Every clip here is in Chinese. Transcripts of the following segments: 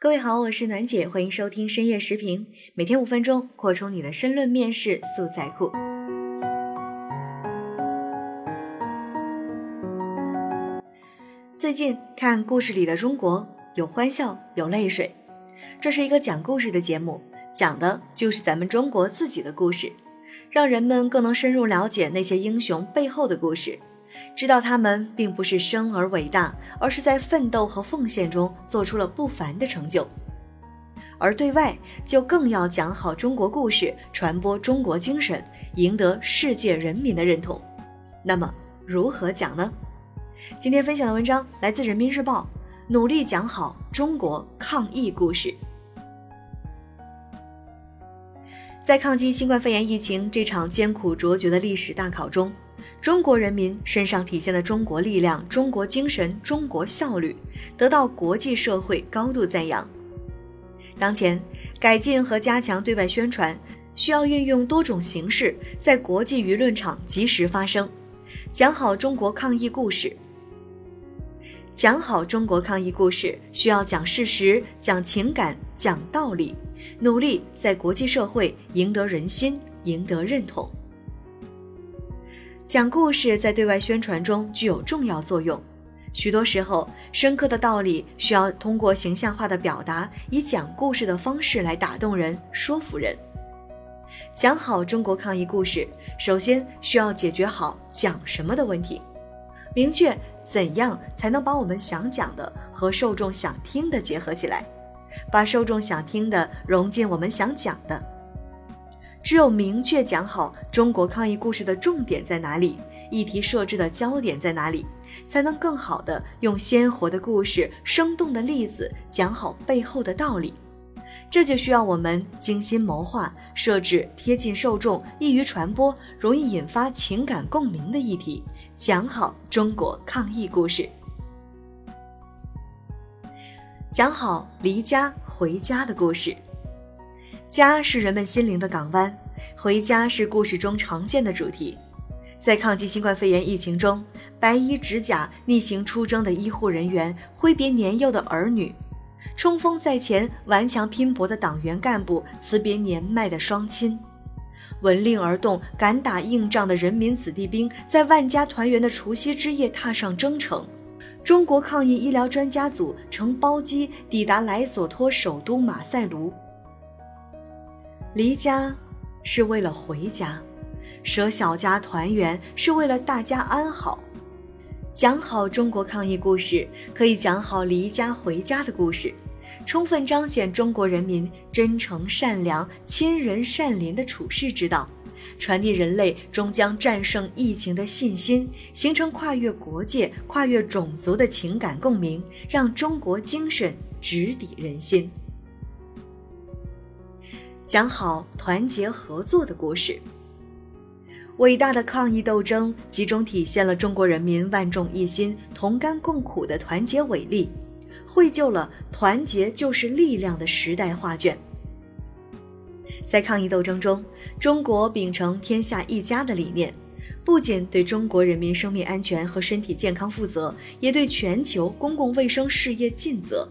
各位好，我是暖姐，欢迎收听深夜时评，每天五分钟，扩充你的申论面试素材库。最近看故事里的中国，有欢笑，有泪水。这是一个讲故事的节目，讲的就是咱们中国自己的故事，让人们更能深入了解那些英雄背后的故事。知道他们并不是生而伟大，而是在奋斗和奉献中做出了不凡的成就。而对外就更要讲好中国故事，传播中国精神，赢得世界人民的认同。那么如何讲呢？今天分享的文章来自人民日报，努力讲好中国抗疫故事。在抗击新冠肺炎疫情这场艰苦卓绝的历史大考中。中国人民身上体现的中国力量、中国精神、中国效率，得到国际社会高度赞扬。当前，改进和加强对外宣传，需要运用多种形式，在国际舆论场及时发声，讲好中国抗疫故事。讲好中国抗疫故事，需要讲事实、讲情感、讲道理，努力在国际社会赢得人心、赢得认同。讲故事在对外宣传中具有重要作用，许多时候，深刻的道理需要通过形象化的表达，以讲故事的方式来打动人、说服人。讲好中国抗疫故事，首先需要解决好讲什么的问题，明确怎样才能把我们想讲的和受众想听的结合起来，把受众想听的融进我们想讲的。只有明确讲好中国抗疫故事的重点在哪里，议题设置的焦点在哪里，才能更好的用鲜活的故事、生动的例子讲好背后的道理。这就需要我们精心谋划，设置贴近受众、易于传播、容易引发情感共鸣的议题，讲好中国抗疫故事，讲好离家回家的故事。家是人们心灵的港湾，回家是故事中常见的主题。在抗击新冠肺炎疫情中，白衣执甲逆行出征的医护人员，挥别年幼的儿女；冲锋在前、顽强拼搏的党员干部，辞别年迈的双亲；闻令而动、敢打硬仗的人民子弟兵，在万家团圆的除夕之夜踏上征程。中国抗疫医疗专家组乘包机抵达莱索托首都马赛卢。离家是为了回家，舍小家团圆是为了大家安好。讲好中国抗疫故事，可以讲好离家回家的故事，充分彰显中国人民真诚善良、亲仁善邻的处世之道，传递人类终将战胜疫情的信心，形成跨越国界、跨越种族的情感共鸣，让中国精神直抵人心。讲好团结合作的故事。伟大的抗疫斗争集中体现了中国人民万众一心、同甘共苦的团结伟力，绘就了“团结就是力量”的时代画卷。在抗疫斗争中，中国秉承“天下一家”的理念，不仅对中国人民生命安全和身体健康负责，也对全球公共卫生事业尽责。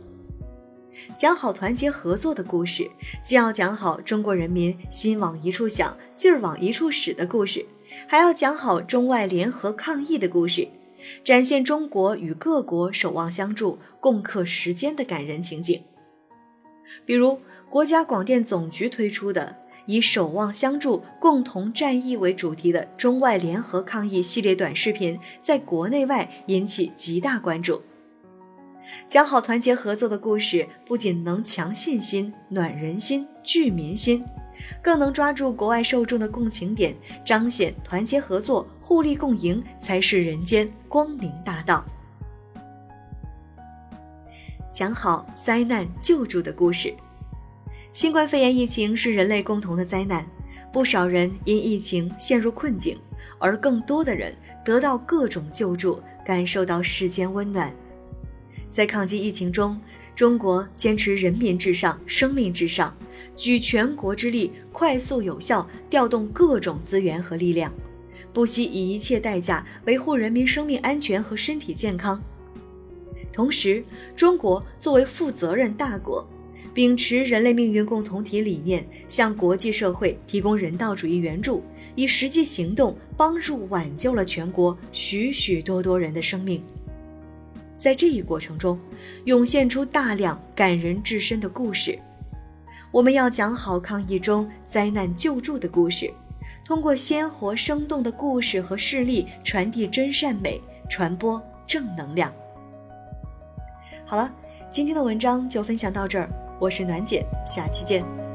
讲好团结合作的故事，既要讲好中国人民心往一处想、劲儿往一处使的故事，还要讲好中外联合抗疫的故事，展现中国与各国守望相助、共克时艰的感人情景。比如，国家广电总局推出的以“守望相助，共同战役”为主题的中外联合抗疫系列短视频，在国内外引起极大关注。讲好团结合作的故事，不仅能强信心、暖人心、聚民心，更能抓住国外受众的共情点，彰显团结合作、互利共赢才是人间光明大道。讲好灾难救助的故事。新冠肺炎疫情是人类共同的灾难，不少人因疫情陷入困境，而更多的人得到各种救助，感受到世间温暖。在抗击疫情中，中国坚持人民至上、生命至上，举全国之力，快速有效调动各种资源和力量，不惜以一切代价维护人民生命安全和身体健康。同时，中国作为负责任大国，秉持人类命运共同体理念，向国际社会提供人道主义援助，以实际行动帮助挽救了全国许许多多人的生命。在这一过程中，涌现出大量感人至深的故事。我们要讲好抗疫中灾难救助的故事，通过鲜活生动的故事和事例，传递真善美，传播正能量。好了，今天的文章就分享到这儿。我是暖姐，下期见。